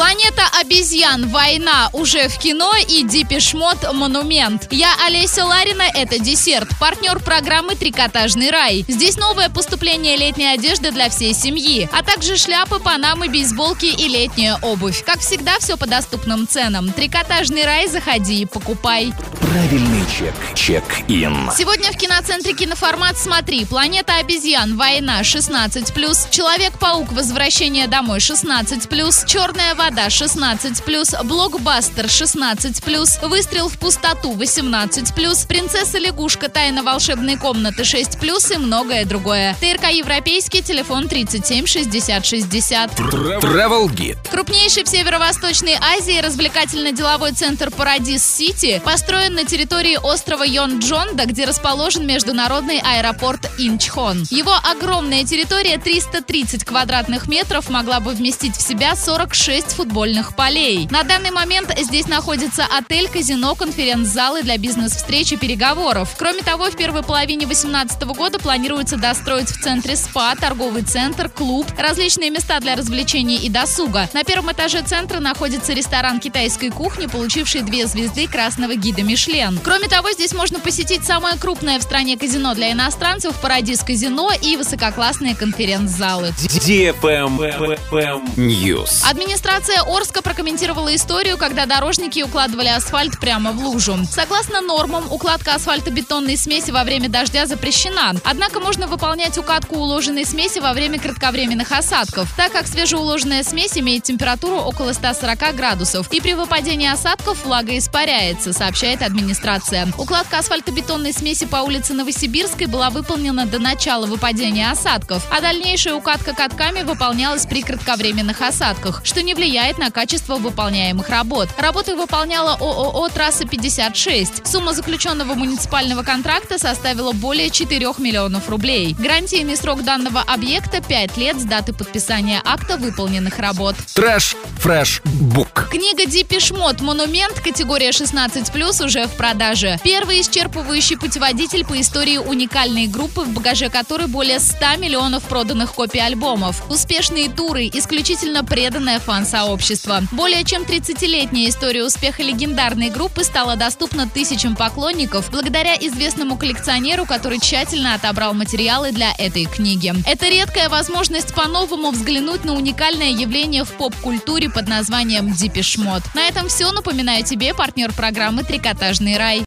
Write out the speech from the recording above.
Планета обезьян. Война уже в кино и Дипишмот Монумент. Я Олеся Ларина, это десерт. Партнер программы Трикотажный рай. Здесь новое поступление летней одежды для всей семьи, а также шляпы, панамы, бейсболки и летняя обувь. Как всегда, все по доступным ценам. Трикотажный рай, заходи и покупай. Правильный чек. Чек-ин. Сегодня в киноцентре киноформат «Смотри». «Планета обезьян. Война» 16+, «Человек-паук. Возвращение домой» 16+, «Черная вода» 16+, «Блокбастер» 16+, «Выстрел в пустоту» 18+, «Принцесса-лягушка. Тайна волшебной комнаты» 6+, и многое другое. ТРК «Европейский», телефон 37 60 60. Travel Guide. Крупнейший в Северо-Восточной Азии развлекательно-деловой центр «Парадис-Сити» построен на территории острова Йон-Джонда, где расположен международный аэропорт Инчхон. Его огромная территория 330 квадратных метров могла бы вместить в себя 46 футбольных полей. На данный момент здесь находится отель, казино, конференц-залы для бизнес-встреч и переговоров. Кроме того, в первой половине 2018 года планируется достроить в центре СПА, торговый центр, клуб, различные места для развлечений и досуга. На первом этаже центра находится ресторан китайской кухни, получивший две звезды красного гида Мишлен. Кроме того, здесь можно посетить самое крупное в стране казино для иностранцев «Парадис казино» и высококлассные конференц-залы. News. Администрация Орска прокомментировала историю, когда дорожники укладывали асфальт прямо в лужу. Согласно нормам, укладка асфальтобетонной смеси во время дождя запрещена. Однако можно выполнять укатку уложенной смеси во время кратковременных осадков, так как свежеуложенная смесь имеет температуру около 140 градусов. И при выпадении осадков влага испаряется, сообщает администрация. Укладка асфальтобетонной смеси по улице Новосибирской была выполнена до начала выпадения осадков, а дальнейшая укатка катками выполнялась при кратковременных осадках, что не влияет на качество выполняемых работ. Работы выполняла ООО «Трасса-56». Сумма заключенного муниципального контракта составила более 4 миллионов рублей. Гарантийный срок данного объекта – 5 лет с даты подписания акта выполненных работ. Trash Fresh Book. Книга Depeche Mode «Монумент» категория 16+, уже в продаже. Первый исчерпывающий путеводитель по истории уникальной группы, в багаже которой более 100 миллионов проданных копий альбомов. Успешные туры, исключительно преданное фан-сообщество. Более чем 30-летняя история успеха легендарной группы стала доступна тысячам поклонников благодаря известному коллекционеру, который тщательно отобрал материалы для этой книги. Это редкая возможность по-новому взглянуть на уникальное явление в поп-культуре под названием Дипишмот. На этом все. Напоминаю тебе партнер программы «Трикотажный рай».